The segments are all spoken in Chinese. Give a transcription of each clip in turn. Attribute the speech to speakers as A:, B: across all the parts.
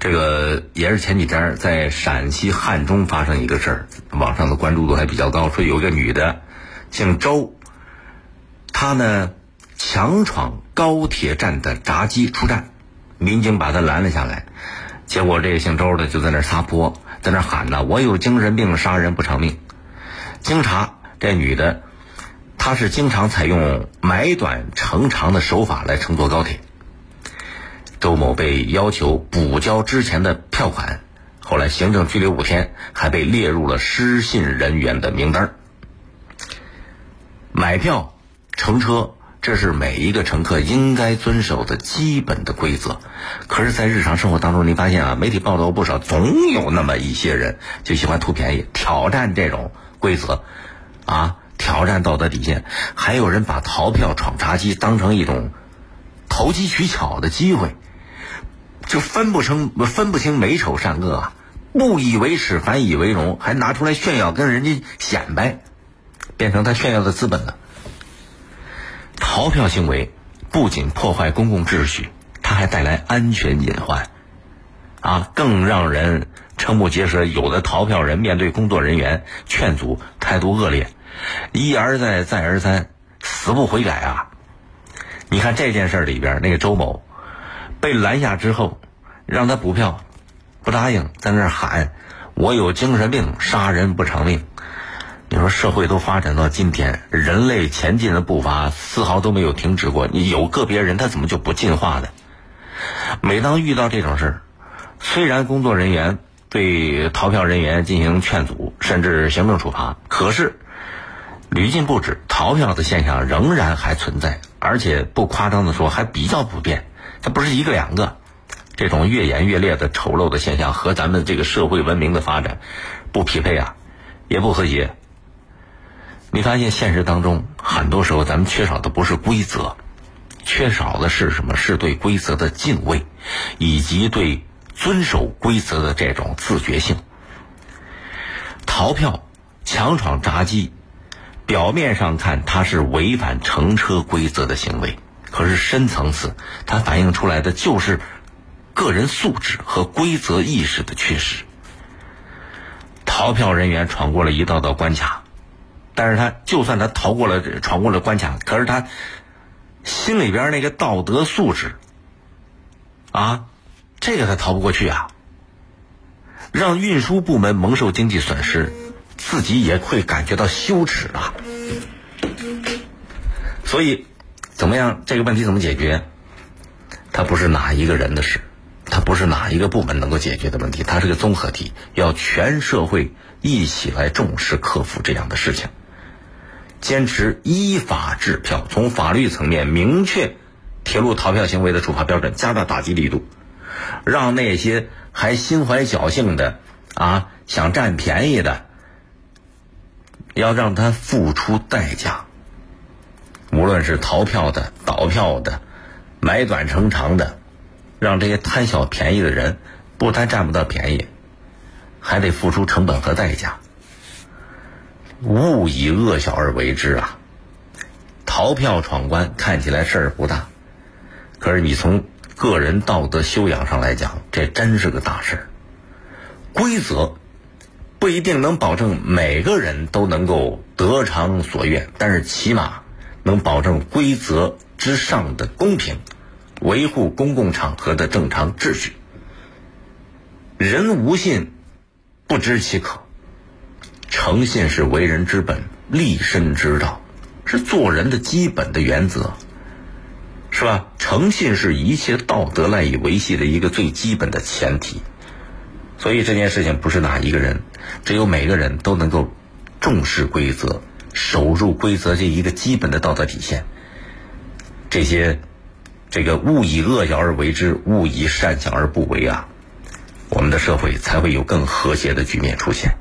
A: 这个也是前几天在陕西汉中发生一个事儿，网上的关注度还比较高。说有一个女的，姓周，她呢强闯高铁站的闸机出站，民警把她拦了下来，结果这个姓周的就在那撒泼，在那喊呢：“我有精神病，杀人不偿命。”经查，这女的她是经常采用买短乘长的手法来乘坐高铁。周某被要求补交之前的票款，后来行政拘留五天，还被列入了失信人员的名单。买票、乘车，这是每一个乘客应该遵守的基本的规则。可是，在日常生活当中，你发现啊，媒体报道不少，总有那么一些人就喜欢图便宜，挑战这种规则，啊，挑战道德底线。还有人把逃票闯闸机当成一种投机取巧的机会。就分不成分不清美丑善恶啊，不以为耻反以为荣，还拿出来炫耀，跟人家显摆，变成他炫耀的资本了。逃票行为不仅破坏公共秩序，它还带来安全隐患，啊，更让人瞠目结舌。有的逃票人面对工作人员劝阻，态度恶劣，一而再，再而三，死不悔改啊！你看这件事里边，那个周某。被拦下之后，让他补票，不答应，在那儿喊：“我有精神病，杀人不偿命。”你说社会都发展到今天，人类前进的步伐丝毫都没有停止过。你有个别人，他怎么就不进化呢？每当遇到这种事儿，虽然工作人员对逃票人员进行劝阻，甚至行政处罚，可是屡禁不止，逃票的现象仍然还存在，而且不夸张的说，还比较普遍。它不是一个两个，这种越演越烈的丑陋的现象和咱们这个社会文明的发展不匹配啊，也不和谐。你发现现实当中很多时候咱们缺少的不是规则，缺少的是什么？是对规则的敬畏，以及对遵守规则的这种自觉性。逃票、强闯闸机，表面上看它是违反乘车规则的行为。可是深层次，它反映出来的就是个人素质和规则意识的缺失。逃票人员闯过了一道道关卡，但是他就算他逃过了闯过了关卡，可是他心里边那个道德素质啊，这个他逃不过去啊，让运输部门蒙受经济损失，自己也会感觉到羞耻啊，所以。怎么样？这个问题怎么解决？它不是哪一个人的事，它不是哪一个部门能够解决的问题，它是个综合体，要全社会一起来重视克服这样的事情。坚持依法制票，从法律层面明确铁路逃票行为的处罚标准，加大打击力度，让那些还心怀侥幸的啊想占便宜的，要让他付出代价。无论是逃票的、倒票的、买短乘长的，让这些贪小便宜的人不但占不到便宜，还得付出成本和代价。勿以恶小而为之啊！逃票闯关看起来事儿不大，可是你从个人道德修养上来讲，这真是个大事儿。规则不一定能保证每个人都能够得偿所愿，但是起码。能保证规则之上的公平，维护公共场合的正常秩序。人无信，不知其可。诚信是为人之本，立身之道，是做人的基本的原则，是吧？诚信是一切道德赖以维系的一个最基本的前提。所以这件事情不是哪一个人，只有每个人都能够重视规则。守住规则这一个基本的道德底线，这些，这个勿以恶小而为之，勿以善小而不为啊，我们的社会才会有更和谐的局面出现。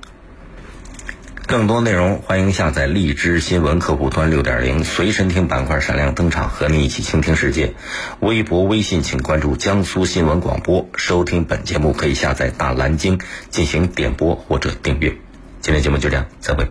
A: 更多内容，欢迎下载荔枝新闻客户端六点零随身听板块闪亮登场，和你一起倾听世界。微博、微信请关注江苏新闻广播，收听本节目可以下载大蓝鲸进行点播或者订阅。今天节目就这样，再会。